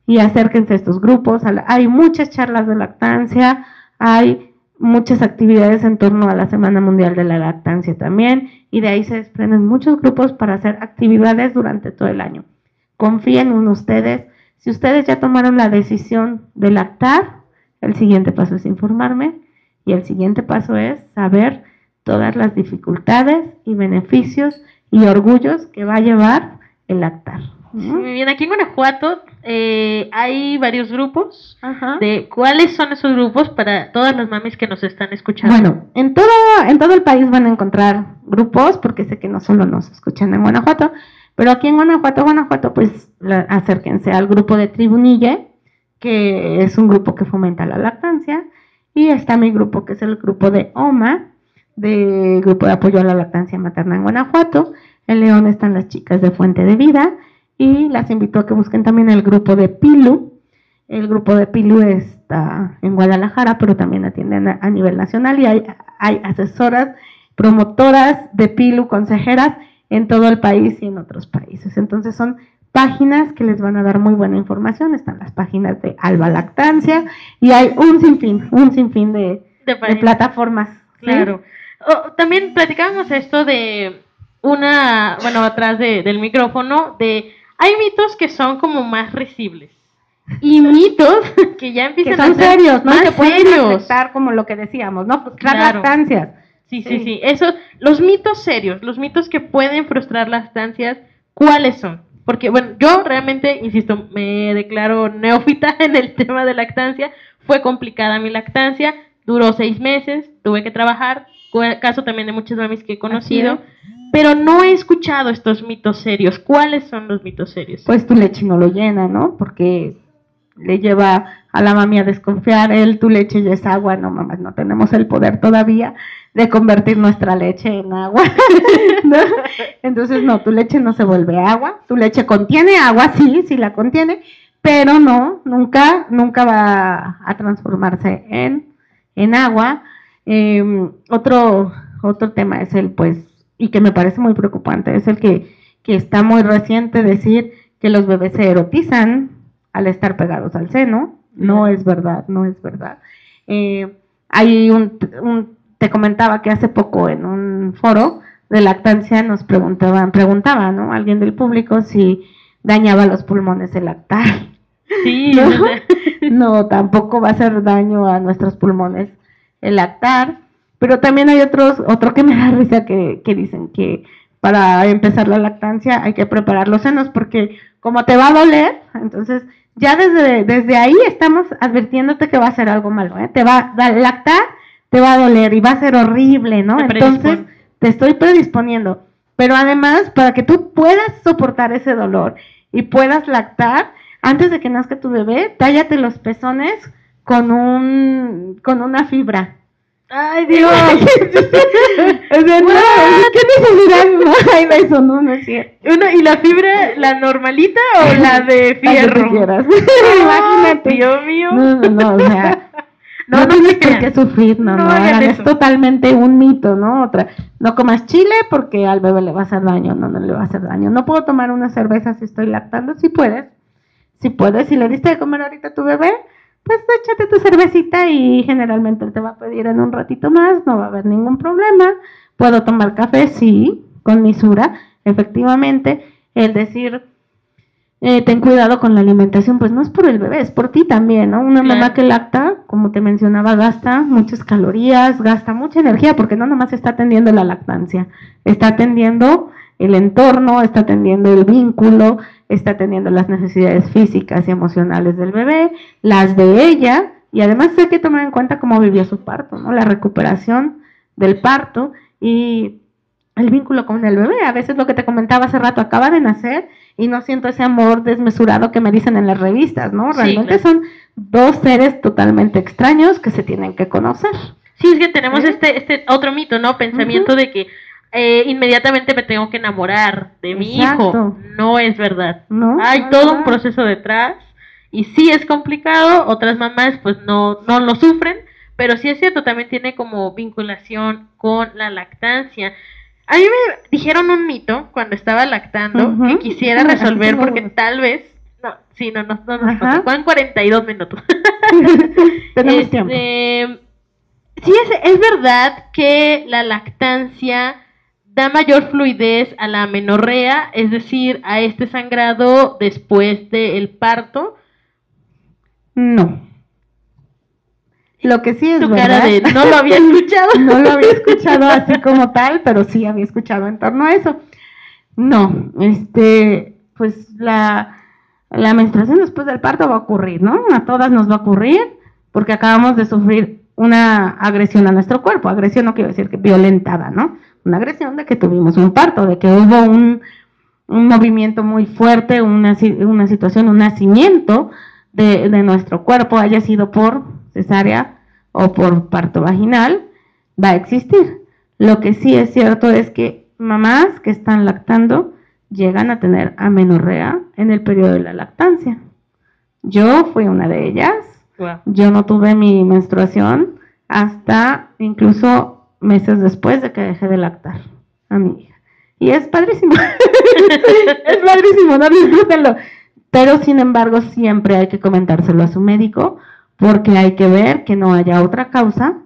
Speaker 2: y acérquense a estos grupos. Hay muchas charlas de lactancia, hay muchas actividades en torno a la Semana Mundial de la Lactancia también y de ahí se desprenden muchos grupos para hacer actividades durante todo el año. Confíen en ustedes. Si ustedes ya tomaron la decisión de lactar, el siguiente paso es informarme y el siguiente paso es saber todas las dificultades y beneficios y orgullos que va a llevar el lactar.
Speaker 1: Muy bien, aquí en Guanajuato eh, hay varios grupos.
Speaker 2: Ajá.
Speaker 1: De ¿Cuáles son esos grupos para todas las mamis que nos están escuchando?
Speaker 2: Bueno, en todo, en todo el país van a encontrar grupos, porque sé que no solo nos escuchan en Guanajuato, pero aquí en Guanajuato, Guanajuato, pues la- acérquense al grupo de Tribunille, que es un grupo que fomenta la lactancia, y está mi grupo, que es el grupo de OMA, de Grupo de Apoyo a la Lactancia Materna en Guanajuato. En León están las chicas de Fuente de Vida, y las invito a que busquen también el grupo de PILU, el grupo de Pilu está en Guadalajara, pero también atienden a, a nivel nacional y hay, hay asesoras, promotoras de Pilu, consejeras en todo el país y en otros países. Entonces son páginas que les van a dar muy buena información. Están las páginas de Alba Lactancia y hay un sinfín, un sinfín de,
Speaker 1: De
Speaker 2: de plataformas. ¿sí?
Speaker 1: Claro. Oh, también platicábamos esto de una, bueno, atrás de- del micrófono, de hay mitos que son como más risibles y mitos que ya
Speaker 2: Que
Speaker 1: empiezan
Speaker 2: son
Speaker 1: a ser
Speaker 2: serios, ¿no?
Speaker 1: más
Speaker 2: que pueden afectar como lo que decíamos, ¿no? Frustrar
Speaker 1: Claro.
Speaker 2: lactancias.
Speaker 1: Sí, sí,
Speaker 2: Sí.
Speaker 1: sí. Eso, los mitos serios, los mitos que pueden frustrar lactancias, ¿cuáles son? Porque, bueno, yo realmente, insisto, me declaro neófita en el tema de lactancia. Fue complicada mi lactancia, duró seis meses, tuve que trabajar, caso también de muchas mamis que he conocido, pero no he escuchado estos mitos serios. ¿Cuáles son los mitos serios?
Speaker 2: pues tu leche no lo llena, ¿no? Porque le lleva a la mami a desconfiar, él, tu leche ya es agua, no mamá, no tenemos el poder todavía de convertir nuestra leche en agua. ¿no? Entonces, no, tu leche no se vuelve agua, tu leche contiene agua, sí, sí la contiene, pero no, nunca, nunca va a transformarse en, en agua. Em, otro, otro tema es el, pues, y que me parece muy preocupante, es el que, que está muy reciente decir que los bebés se erotizan al estar pegados al seno. No es verdad, no es verdad. Eh, hay un, te comentaba que hace poco en un foro de lactancia nos preguntaban, preguntaba, ¿no? Alguien del público si dañaba los pulmones el lactar.
Speaker 1: Sí,
Speaker 2: no, tampoco va a hacer daño a nuestros pulmones el lactar. Pero también hay otros, otro que me da risa que, que dicen que para empezar la lactancia hay que preparar los senos porque como te va a doler, entonces ya desde, desde ahí estamos advirtiéndote que va a ser algo malo, ¿eh? Te va a lactar, te va a doler y va a ser horrible, ¿no? Entonces te estoy predisponiendo. Pero además, para que tú puedas soportar ese dolor y puedas lactar, antes de que nazca tu bebé, tállate los pezones con un con una fibra.
Speaker 1: Ay, Dios.
Speaker 2: ¿qué necesidad hay de eso? No, no es cierto.
Speaker 1: ¿Y la fibra, la normalita o la de fierro?
Speaker 2: Imagínate.
Speaker 1: Dios mío.
Speaker 2: No, no, no, o sea. No, no, tienes por qué sufrir, no, no, es totalmente un mito, ¿no? Otra, no comas chile porque al bebé le va a hacer daño, no, no le va a hacer daño. No puedo tomar una cerveza si estoy lactando, si puedes, si puedes, si le diste de comer ahorita a tu bebé, pues échate tu cervecita y generalmente él te va a pedir en un ratito más, no va a haber ningún problema. Puedo tomar café, sí, con misura, efectivamente. El decir, eh, ten cuidado con la alimentación, pues no es por el bebé, es por ti también, ¿no? Una mamá que lacta, como te mencionaba, gasta muchas calorías, gasta mucha energía, porque no nomás está atendiendo la lactancia, está atendiendo el entorno, está atendiendo el vínculo, está teniendo las necesidades físicas y emocionales del bebé, las de ella, y además hay que tomar en cuenta cómo vivió su parto, ¿no? La recuperación del parto y el vínculo con el bebé. A veces lo que te comentaba hace rato, acaba de nacer y no siento ese amor desmesurado que me dicen en las revistas, ¿no? Realmente son dos seres totalmente extraños que se tienen que conocer.
Speaker 1: Sí, es que tenemos este, este otro mito, ¿no? Pensamiento de que eh, inmediatamente me tengo que enamorar de mi hijo. No es verdad.
Speaker 2: No,
Speaker 1: Hay todo un proceso detrás y sí es complicado, otras mamás pues no, no lo sufren, pero sí es cierto, también tiene como vinculación con la lactancia. A mí me dijeron un mito cuando estaba lactando que quisiera resolver porque tal vez no, sí, no, no, no nos pasó. 42 minutos.
Speaker 2: Tenemos tiempo.
Speaker 1: Este, sí, es, es verdad que la lactancia da mayor fluidez a la menorrea, es decir, a este sangrado después del parto.
Speaker 2: No. Lo que sí es
Speaker 1: Tu
Speaker 2: verdad.
Speaker 1: cara de no lo había escuchado.
Speaker 2: no lo había escuchado así como tal, pero sí había escuchado en torno a eso. No, este, pues la, la menstruación después del parto va a ocurrir, ¿no? A todas nos va a ocurrir porque acabamos de sufrir una agresión a nuestro cuerpo. Agresión no quiero decir que violentada, ¿no? Una agresión de que tuvimos un parto, de que hubo un, movimiento muy fuerte, una, una situación, un nacimiento de, de, nuestro cuerpo, haya sido por cesárea o por parto vaginal, va a existir. Lo que sí es cierto es que mamás que están lactando llegan a tener amenorrea en el periodo de la lactancia. Yo fui una de ellas. Yo no tuve mi menstruación hasta incluso meses después de que dejé de lactar a mi hija. Y es padrísimo. es padrísimo, no disfrútenlo. Pero sin embargo, siempre hay que comentárselo a su médico porque hay que ver que no haya otra causa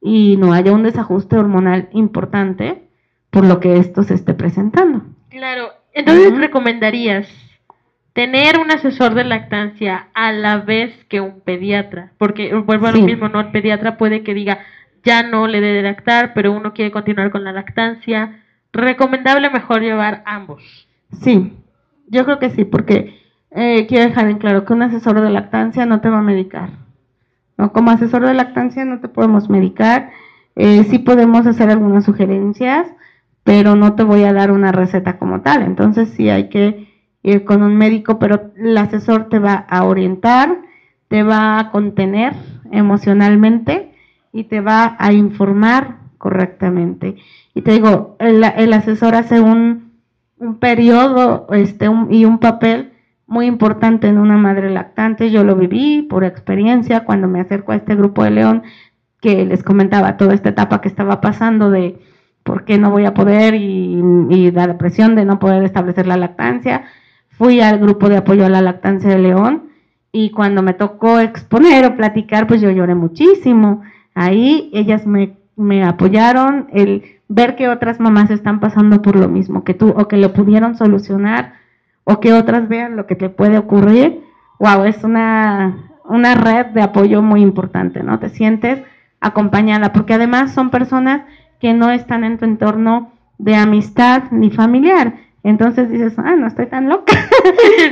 Speaker 2: y no haya un desajuste hormonal importante por lo que esto se esté presentando.
Speaker 1: Claro, entonces recomendarías tener un asesor de lactancia a la vez que un pediatra, porque vuelvo a lo mismo, no el pediatra puede que diga, ya no le debe lactar, pero uno quiere continuar con la lactancia, recomendable mejor llevar ambos.
Speaker 2: Sí, yo creo que sí, porque eh, quiero dejar en claro que un asesor de lactancia no te va a medicar. ¿no? Como asesor de lactancia no te podemos medicar, eh, sí podemos hacer algunas sugerencias, pero no te voy a dar una receta como tal. Entonces sí hay que ir con un médico, pero el asesor te va a orientar, te va a contener emocionalmente y te va a informar correctamente. Y te digo, el, el asesor hace un, un periodo este, y un papel muy importante en una madre lactante. Yo lo viví por experiencia cuando me acerco a este grupo de León, que les comentaba toda esta etapa que estaba pasando de por qué no voy a poder y, y la depresión de no poder establecer la lactancia. Fui al grupo de apoyo a la lactancia de León y cuando me tocó exponer o platicar, pues yo lloré muchísimo. Ahí ellas me, me apoyaron, el ver que otras mamás están pasando por lo mismo que tú o que lo pudieron solucionar o que otras vean lo que te puede ocurrir. Wow, es una, una red de apoyo muy importante, ¿no? Te sientes acompañada, porque además son personas que no están en tu entorno de amistad ni familiar. Entonces dices, ah, no estoy tan loca.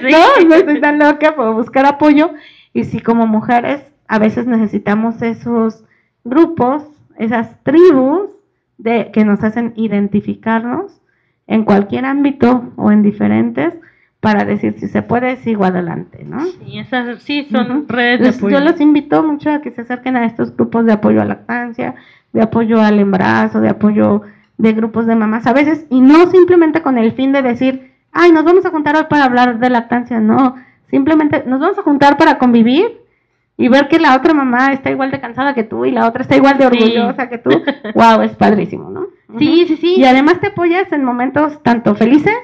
Speaker 2: no, no estoy tan loca, puedo buscar apoyo. Y si como mujeres a veces necesitamos esos grupos, esas tribus de, que nos hacen identificarnos en cualquier ámbito o en diferentes, para decir si se puede, sigo adelante, ¿no?
Speaker 1: Sí, esas sí son redes de apoyo.
Speaker 2: Yo los invito mucho a que se acerquen a estos grupos de apoyo a lactancia, de apoyo al embarazo, de apoyo de grupos de mamás a veces, y no simplemente con el fin de decir, ay, nos vamos a juntar hoy para hablar de lactancia, no, simplemente nos vamos a juntar para convivir y ver que la otra mamá está igual de cansada que tú y la otra está igual de orgullosa que tú, wow, es padrísimo, ¿no?
Speaker 1: Sí, sí, sí.
Speaker 2: Y además te apoyas en momentos tanto felices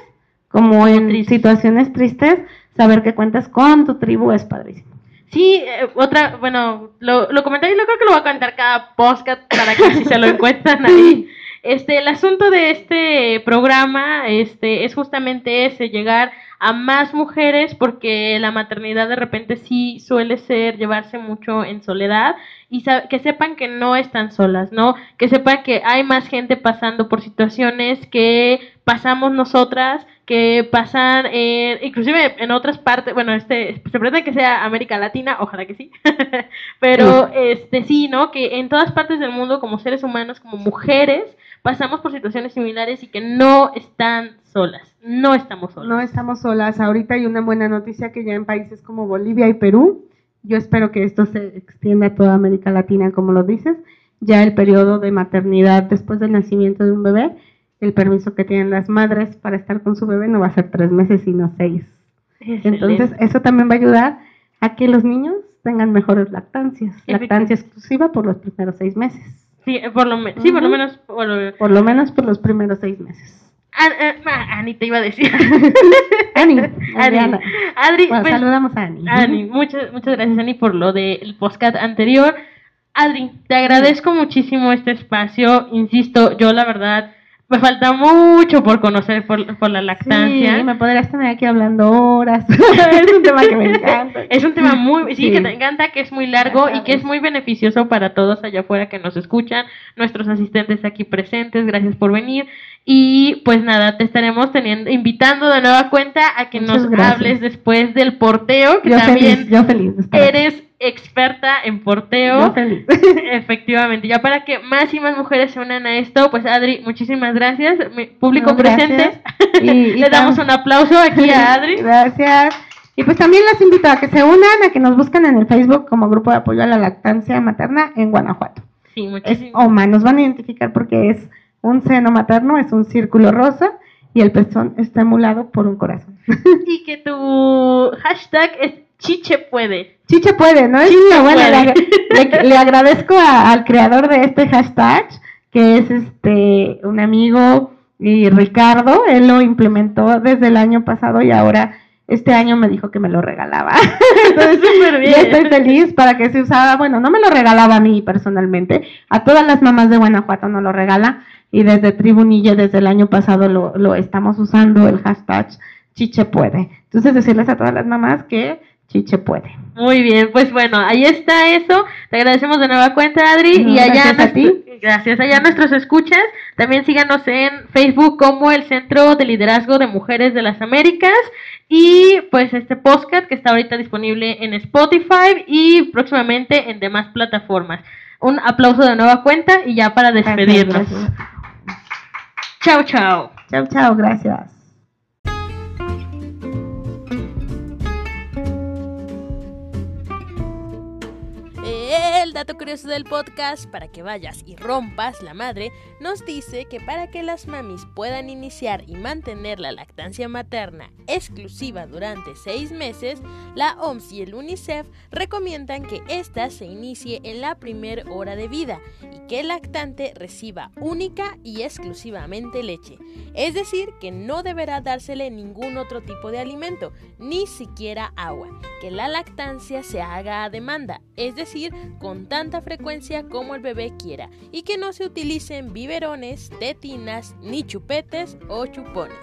Speaker 2: como en situaciones tristes, saber que cuentas con tu tribu es padrísimo.
Speaker 1: Sí, eh, otra, bueno, lo, lo comenté y lo creo que lo voy a contar cada podcast para que si se lo encuentran ahí. Este, el asunto de este programa este, es justamente ese, llegar a más mujeres porque la maternidad de repente sí suele ser llevarse mucho en soledad y que sepan que no están solas, ¿no? Que sepan que hay más gente pasando por situaciones que pasamos nosotras, que pasan en, inclusive en otras partes, bueno, este, se pretende que sea América Latina, ojalá que sí, pero este sí, ¿no? Que en todas partes del mundo como seres humanos, como mujeres, pasamos por situaciones similares y que no están solas, no estamos solas.
Speaker 2: No estamos solas, ahorita hay una buena noticia que ya en países como Bolivia y Perú, yo espero que esto se extienda a toda América Latina, como lo dices, ya el periodo de maternidad después del nacimiento de un bebé el permiso que tienen las madres para estar con su bebé no va a ser tres meses, sino seis. Entonces, eso también va a ayudar a que los niños tengan mejores lactancias. Lactancia exclusiva por los primeros seis meses.
Speaker 1: Sí, por lo, sí, por lo menos.
Speaker 2: Por lo... menos por los primeros seis meses.
Speaker 1: Ani te iba a decir.
Speaker 2: Ani,
Speaker 1: Adri. Adri
Speaker 2: pues, saludamos a Ani.
Speaker 1: Ani, muchas, muchas gracias, Ani, por lo del podcast anterior. Adri, te agradezco muchísimo este espacio. Insisto, yo la verdad me falta mucho por conocer por, la lactancia.
Speaker 2: Sí, me podrías tener aquí hablando horas. es un tema que me encanta.
Speaker 1: Es un tema muy, sí, que te encanta, que es muy largo y que es muy beneficioso para todos allá afuera que nos escuchan, nuestros asistentes aquí presentes, gracias por venir. Y pues nada, te estaremos teniendo, invitando de nueva cuenta a que nos hables después del porteo, que también
Speaker 2: yo feliz
Speaker 1: eres experta en porteo. Efectivamente, ya para que más y más mujeres se unan a esto, pues Adri, muchísimas gracias. público presente, y, le damos un aplauso aquí a Adri.
Speaker 2: Gracias. Y pues también las invito a que se unan, a que nos busquen en el Facebook como Grupo de Apoyo a la Lactancia Materna en Guanajuato.
Speaker 1: Sí, muchísimo.
Speaker 2: OMA, nos van a identificar porque es un seno materno, es un círculo rosa y el pezón está emulado por un corazón.
Speaker 1: y que tu hashtag es Chiche puede.
Speaker 2: Chiche puede, ¿no?
Speaker 1: Chiche
Speaker 2: bueno, Le, agradezco al creador de este hashtag, que es este un amigo y Ricardo, él lo implementó desde el año pasado y ahora este año me dijo que me lo regalaba. Entonces, bien. estoy feliz para que se usara, bueno, no me lo regalaba a mí personalmente, a todas las mamás de Guanajuato no lo regala y desde Tribunille desde el año pasado lo, lo estamos usando el hashtag Chiche puede. Entonces decirles a todas las mamás que Chiche puede.
Speaker 1: Muy bien, pues bueno, ahí está eso. Te agradecemos de nueva cuenta, Adri. y allá
Speaker 2: gracias a ti.
Speaker 1: Gracias allá nuestros escuchas. También síganos en Facebook como el Centro de Liderazgo de Mujeres de las Américas. Y pues este podcast que está ahorita disponible en Spotify y próximamente en demás plataformas. Un aplauso de nueva cuenta y ya para despedirnos. Chao, chao.
Speaker 2: Chao, chao, gracias.
Speaker 3: Dato curioso del podcast para que vayas y rompas la madre nos dice que para que las mamis puedan iniciar y mantener la lactancia materna exclusiva durante seis meses, la OMS y el UNICEF recomiendan que ésta se inicie en la primera hora de vida y que el lactante reciba única y exclusivamente leche. Es decir, que no deberá dársele ningún otro tipo de alimento, ni siquiera agua. Que la lactancia se haga a demanda, es decir, tanta frecuencia como el bebé quiera, y que no se utilicen biberones, tetinas, ni chupetes o chupones.